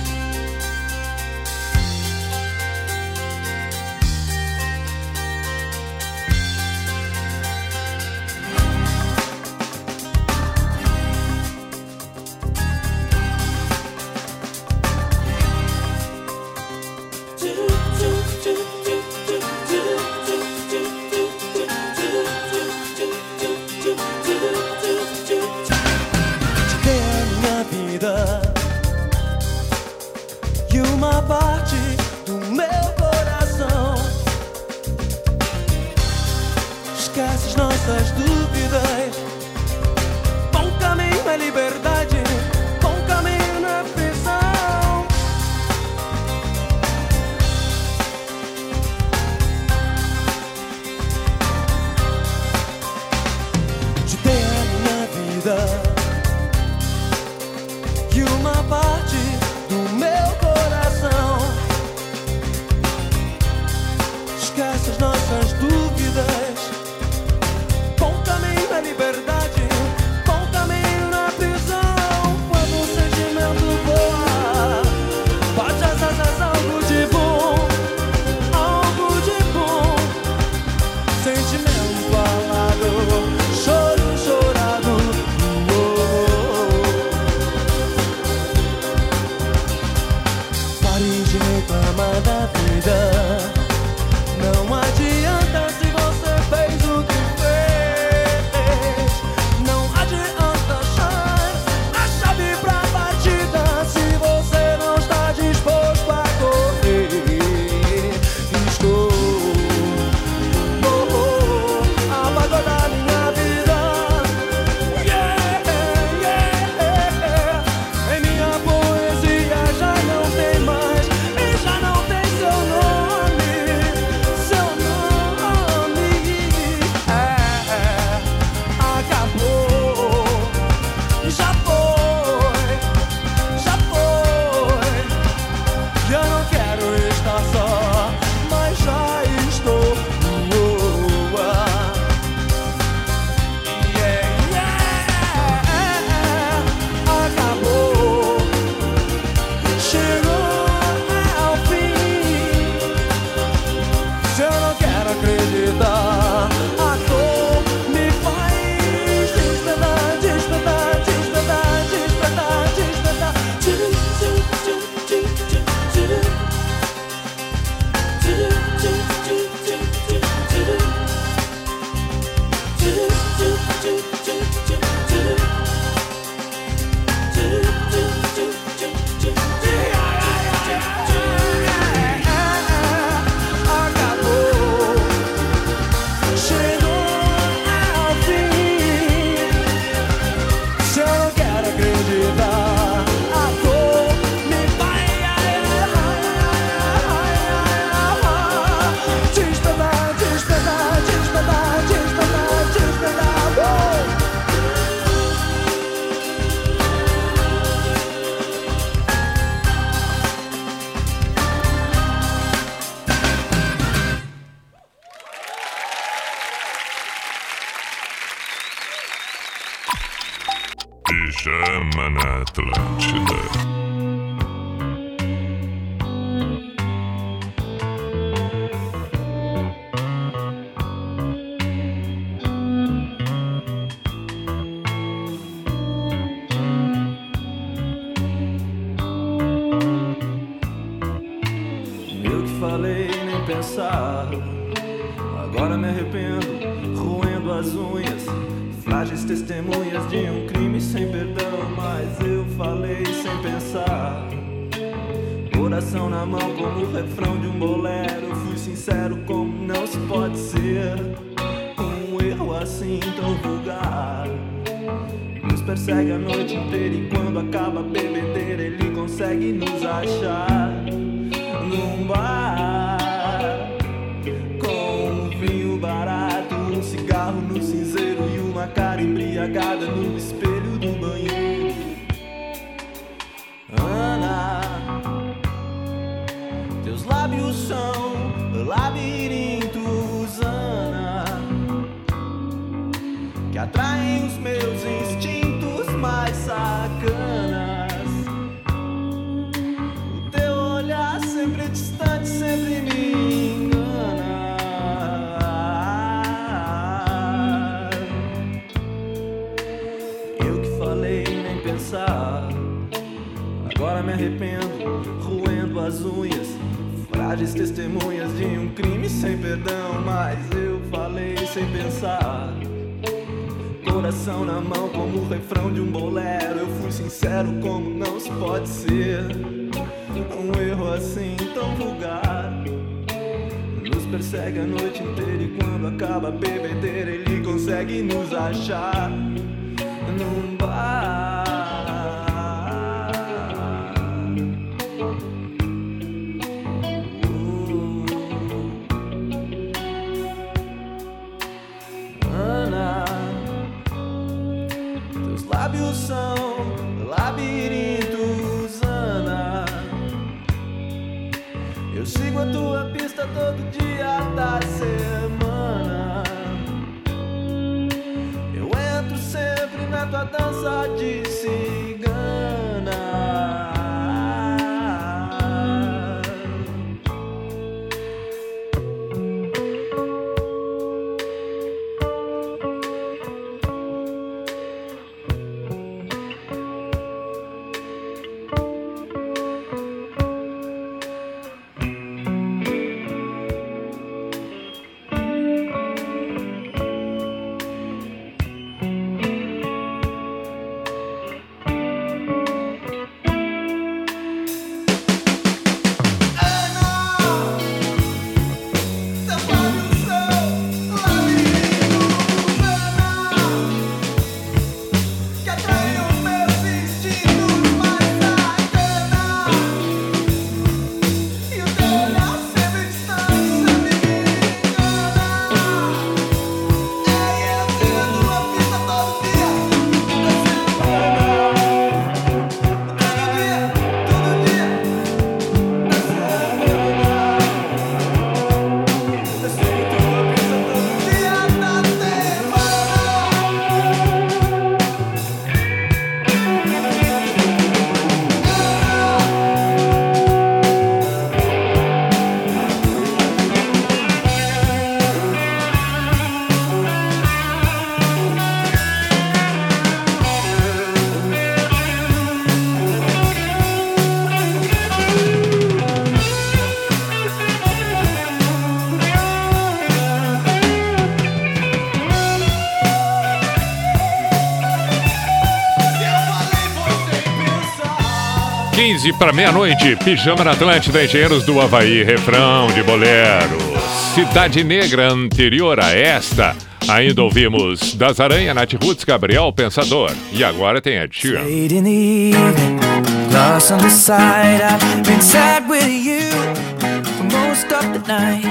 Semana Atlântida. 15 para meia-noite. Pijama na Atlântida, Engenheiros do Havaí, refrão de bolero. Cidade Negra, anterior a esta. Ainda ouvimos Das Aranha, Nath Roots, Gabriel Pensador. E agora tem a Tia. Lost on the side, I've been sad with you for most of the night.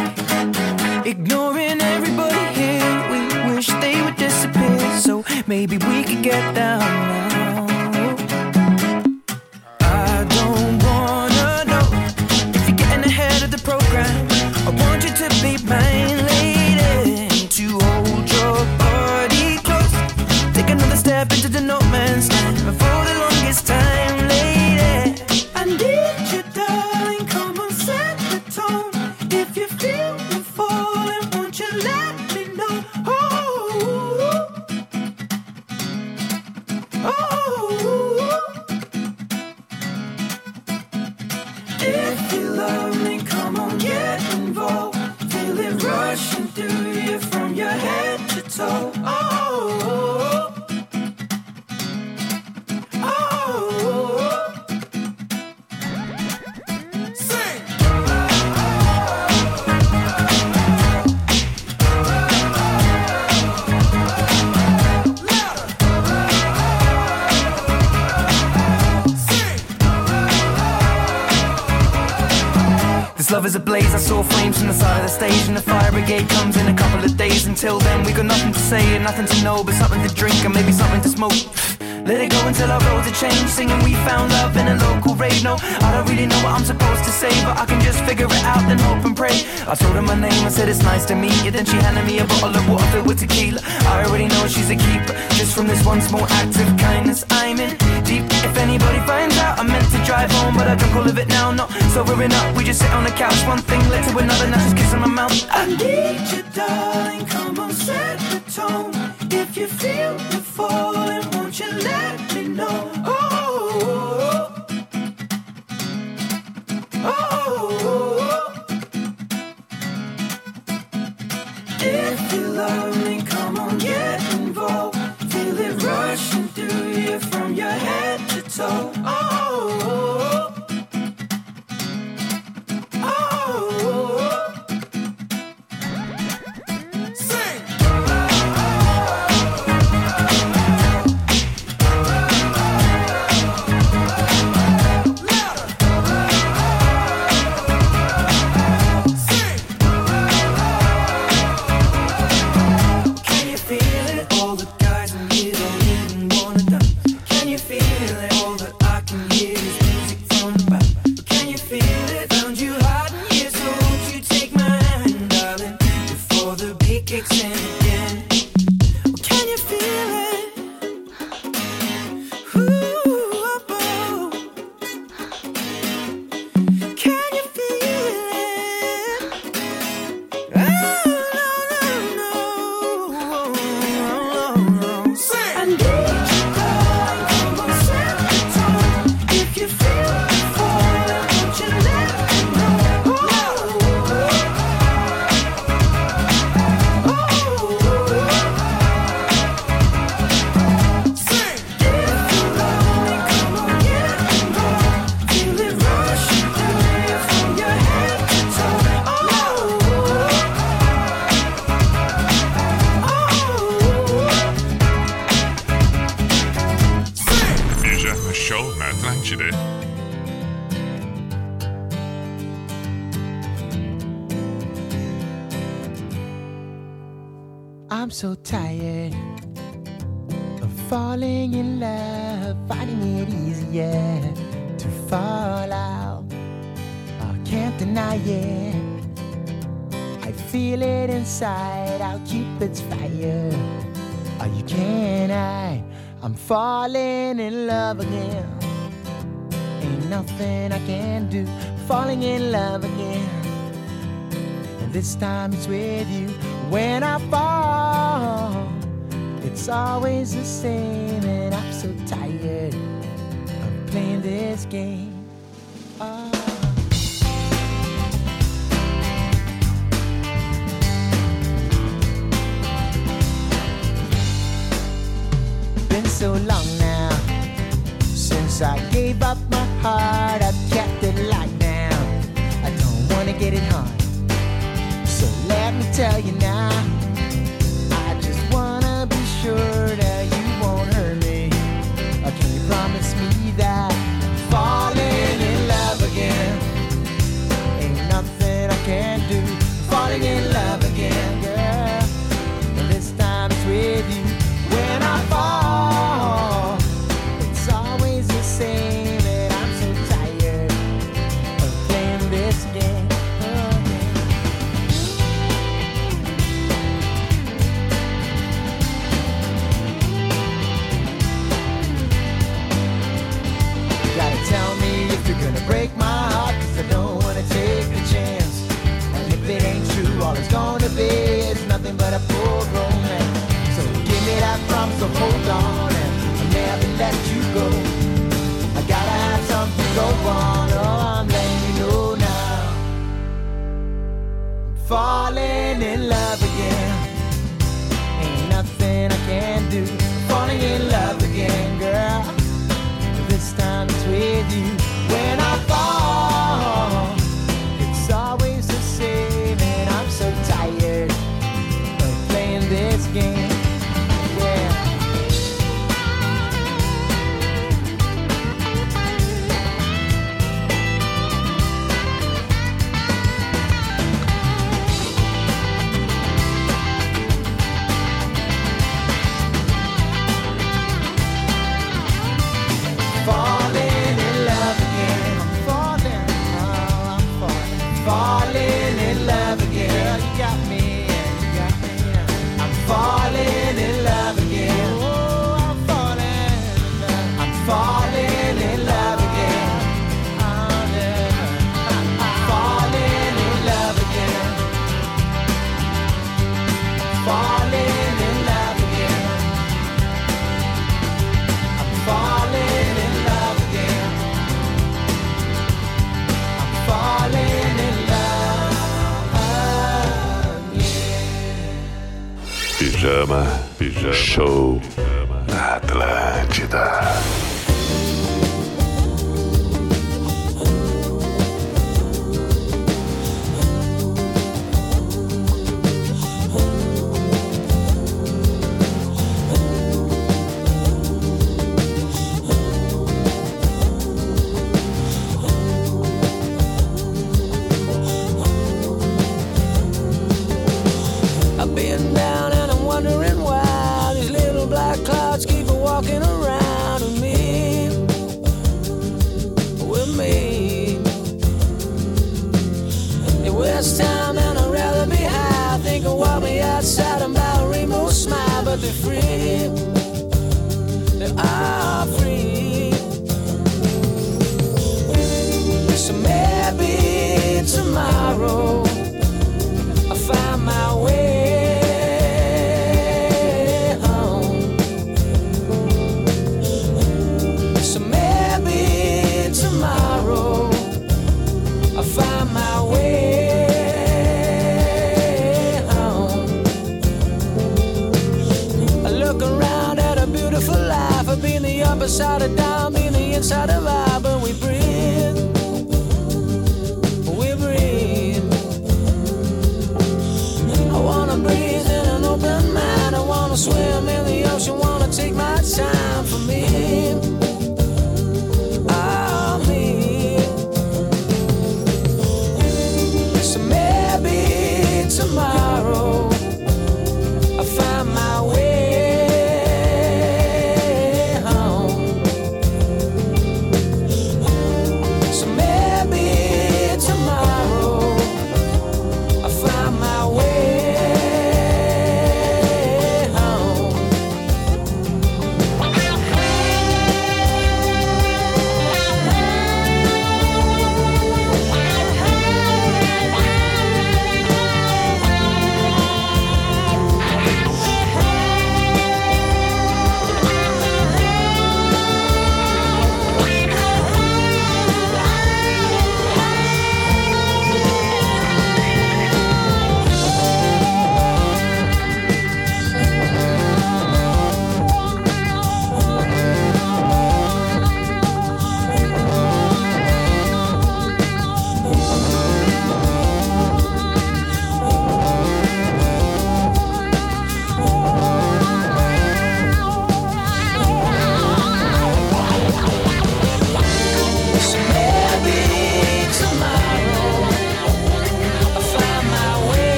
I told her my name and said it's nice to meet you. Then she handed me a bottle of water filled with tequila. I already know she's a keeper. Just from this one small act of kindness, I'm in deep. If anybody finds out, I meant to drive home, but I drunk all of it now. Not sobering up. We just sit on the couch, one thing led to another. Now she's kissing my mouth. I need you, darling. Come on, set the tone. If you feel the this time it's with you. When I fall, it's always the same.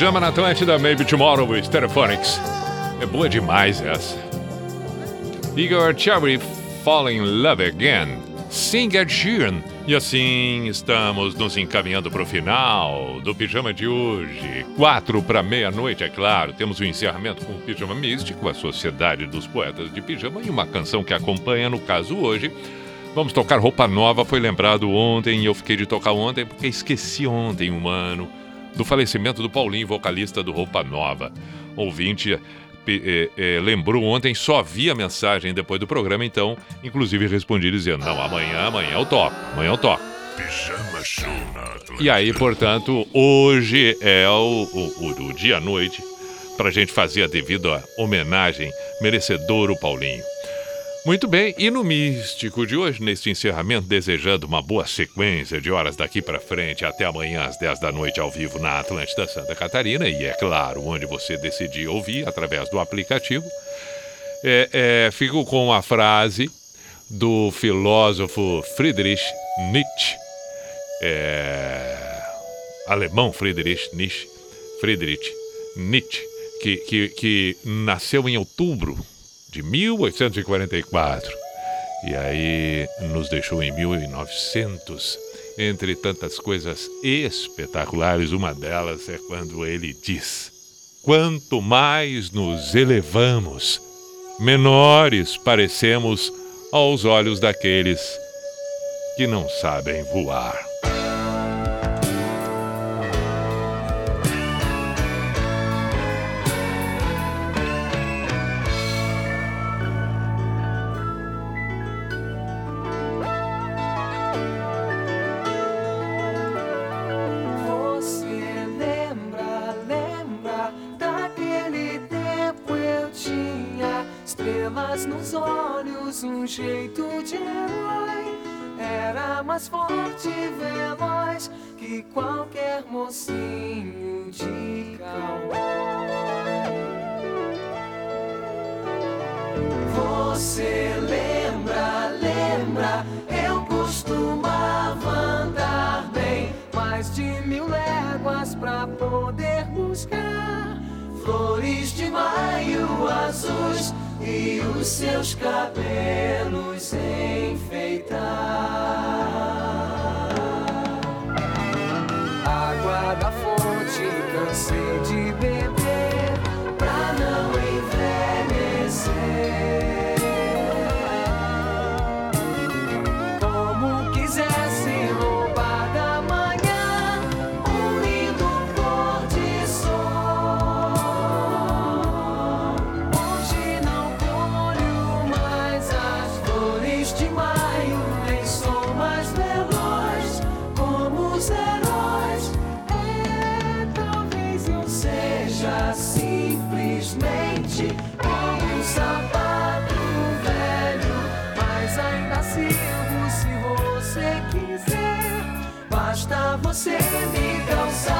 Pijama na Atlântida, Maybe Tomorrow, Stereophonics. É boa demais essa. Igor Cherry, Fall in Love Again. Sing Ed Sheeran. E assim estamos nos encaminhando para o final do Pijama de hoje. Quatro para meia-noite, é claro. Temos o encerramento com o Pijama Místico, a Sociedade dos Poetas de Pijama e uma canção que acompanha, no caso hoje. Vamos tocar Roupa Nova, foi lembrado ontem e eu fiquei de tocar ontem porque esqueci ontem um ano do falecimento do Paulinho, vocalista do Roupa Nova. Ouvinte eh, eh, lembrou ontem, só vi a mensagem depois do programa, então, inclusive respondi dizendo: Não, amanhã, amanhã eu toco, amanhã eu toco. E aí, portanto, hoje é o, o, o- o dia à noite para a gente fazer a devida homenagem merecedor o Paulinho. Muito bem, e no místico de hoje, neste encerramento, desejando uma boa sequência de horas daqui para frente, até amanhã às 10 da noite ao vivo na Atlântida Santa Catarina, e é claro, onde você decidir ouvir através do aplicativo. É, é, fico com uma frase do filósofo Friedrich Nietzsche, é, alemão Friedrich Nietzsche, Friedrich Nietzsche, que, que, que nasceu em outubro de 1844 e aí nos deixou em 1900. Entre tantas coisas espetaculares, uma delas é quando ele diz: Quanto mais nos elevamos, menores parecemos aos olhos daqueles que não sabem voar. Estrelas nos olhos, um jeito de herói. Era mais forte e veloz que qualquer mocinho de cowboy. Você lembra, lembra, eu costumava andar bem mais de mil léguas pra poder buscar flores de maio azuis e os seus cabelos enfeitar. Água da fonte, cansei você me calçar